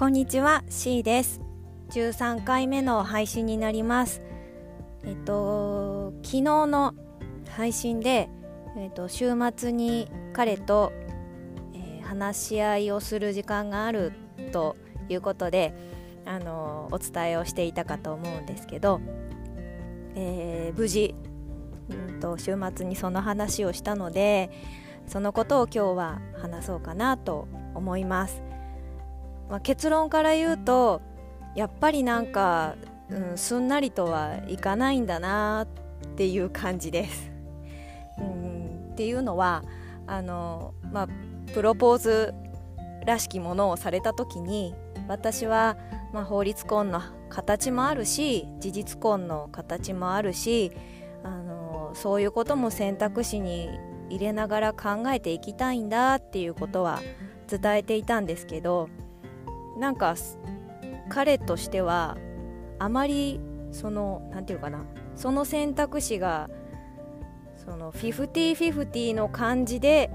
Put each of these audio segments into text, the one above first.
こんにちは C です13回目の配信になりますえっと昨日の配信で、えっと、週末に彼と、えー、話し合いをする時間があるということであのお伝えをしていたかと思うんですけど、えー、無事、うんと、週末にその話をしたのでそのことを今日は話そうかなと思います。まあ、結論から言うとやっぱりなんか、うん、すんなりとはいかないんだなっていう感じです。うん、っていうのはあの、まあ、プロポーズらしきものをされた時に私は、まあ、法律婚の形もあるし事実婚の形もあるしあのそういうことも選択肢に入れながら考えていきたいんだっていうことは伝えていたんですけどなんか彼としてはあまりその何て言うかなその選択肢がそのフィフティフィフティの感じで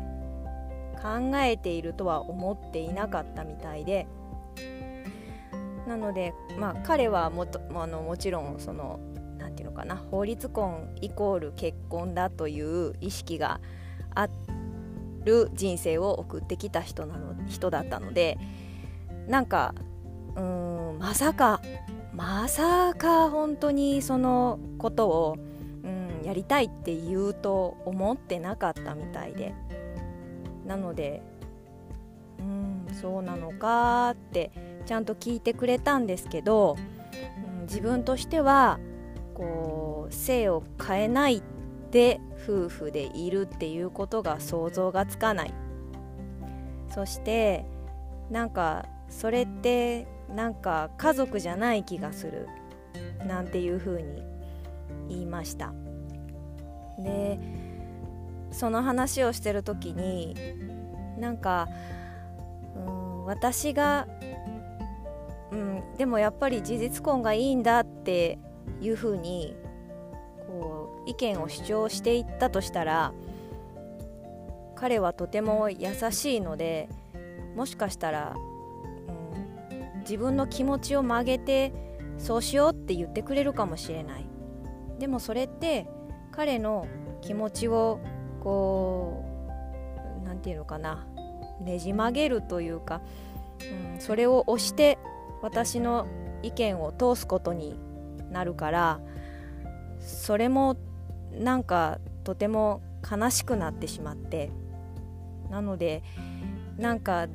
考えているとは思っていなかったみたいで。なのでまあ彼はもとあのもちろんその何て言うのかな法律婚イコール結婚だという意識がある人生を送ってきた人なの人だったのでなんかうんまさかまさか本当にそのことを、うん、やりたいって言うと思ってなかったみたいで。なのでうんそうなのかってちゃんと聞いてくれたんですけど、うん、自分としてはこう性を変えないで夫婦でいるっていうことが想像がつかない。そしてなんかそれってなんか家族じゃない気がするなんていうふうに言いました。でその話をしてる時になんか、うん、私が、うん、でもやっぱり事実婚がいいんだっていうふうにこう意見を主張していったとしたら彼はとても優しいのでもしかしたら自分の気持ちを曲げてそうしようって言ってくれるかもしれない。でもそれって彼の気持ちをこう何て言うのかなねじ曲げるというか、うん、それを押して私の意見を通すことになるからそれもなんかとても悲しくなってしまってなのでなんか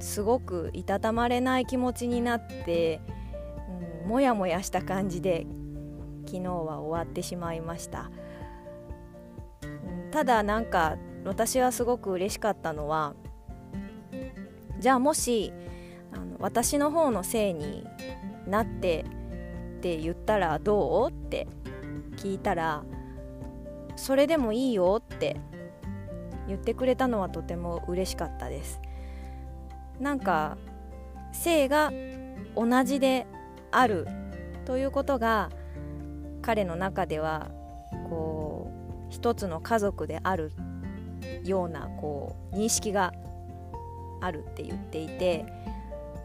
すごくいたたまれない気持ちになって、うん、もやもやした感じで昨日は終わってしまいました、うん、ただなんか私はすごく嬉しかったのはじゃあもしあの私の方のせいになってって言ったらどう？って聞いたらそれでもいいよって言ってくれたのはとても嬉しかったです。なんか性が同じであるということが彼の中ではこう一つの家族であるようなこう認識があるって言っていて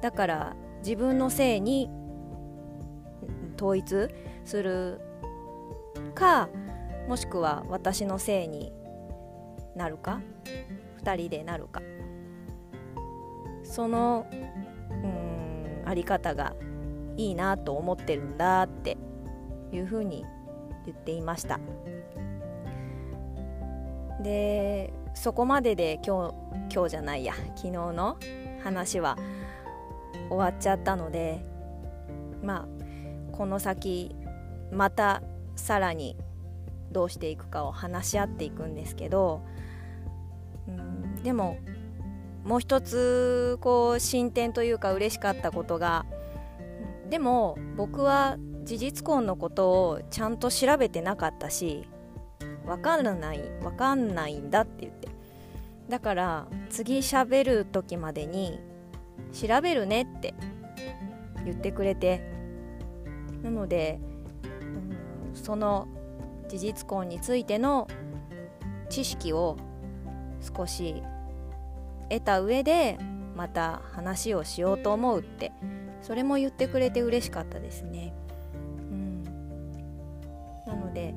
だから自分の性に統一するかもしくは私の性になるか2人でなるか。そのうんあり方がいいなと思ってるんだっていうふうに言っていました。でそこまでで今日今日じゃないや。昨日の話は終わっちゃったのでまあこの先またさらにどうしていくかを話し合っていくんですけど、うん、でももう一つこう進展というか嬉しかったことがでも僕は事実婚のことをちゃんと調べてなかったし分からない分かんないんだって言って。だから次喋る時までに調べるねって言ってくれて。なので、その事実婚についての知識を少し得た上でまた話をしようと思うってそれも言ってくれて嬉しかったですね。うん、なので、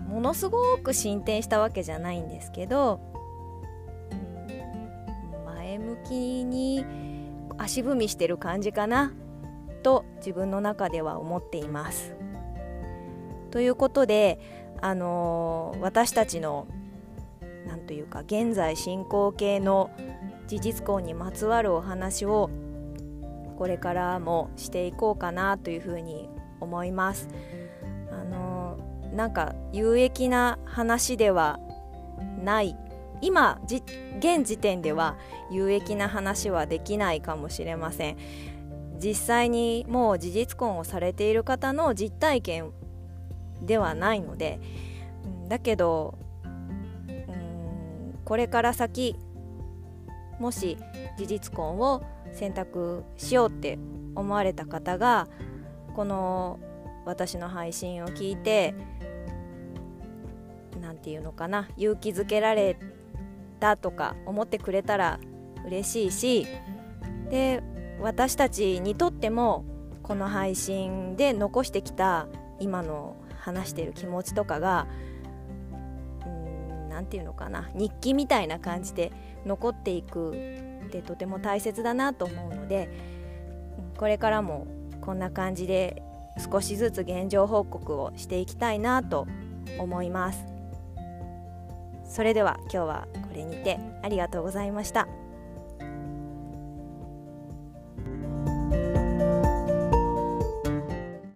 うん、ものすごく進展したわけじゃないんですけど、うん、前向きに足踏みしてる感じかなと自分の中では思っています。ということで、あのー、私たちの何というか現在進行形の事実婚にまつわるお話をこれからもしていこうかなというふうに思います。あのー、なんか有益な話ではない。今現時点では有益な話はできないかもしれません。実際にもう事実婚をされている方の実体験ではないので。だけどこれから先もし事実婚を選択しようって思われた方がこの私の配信を聞いて何て言うのかな勇気づけられたとか思ってくれたら嬉しいしで私たちにとってもこの配信で残してきた今の話してる気持ちとかが何て言うのかな日記みたいな感じで残っていくってとても大切だなと思うのでこれからもこんな感じで少しずつ現状報告をしていきたいなと思いますそれでは今日はこれにてありがとうございました。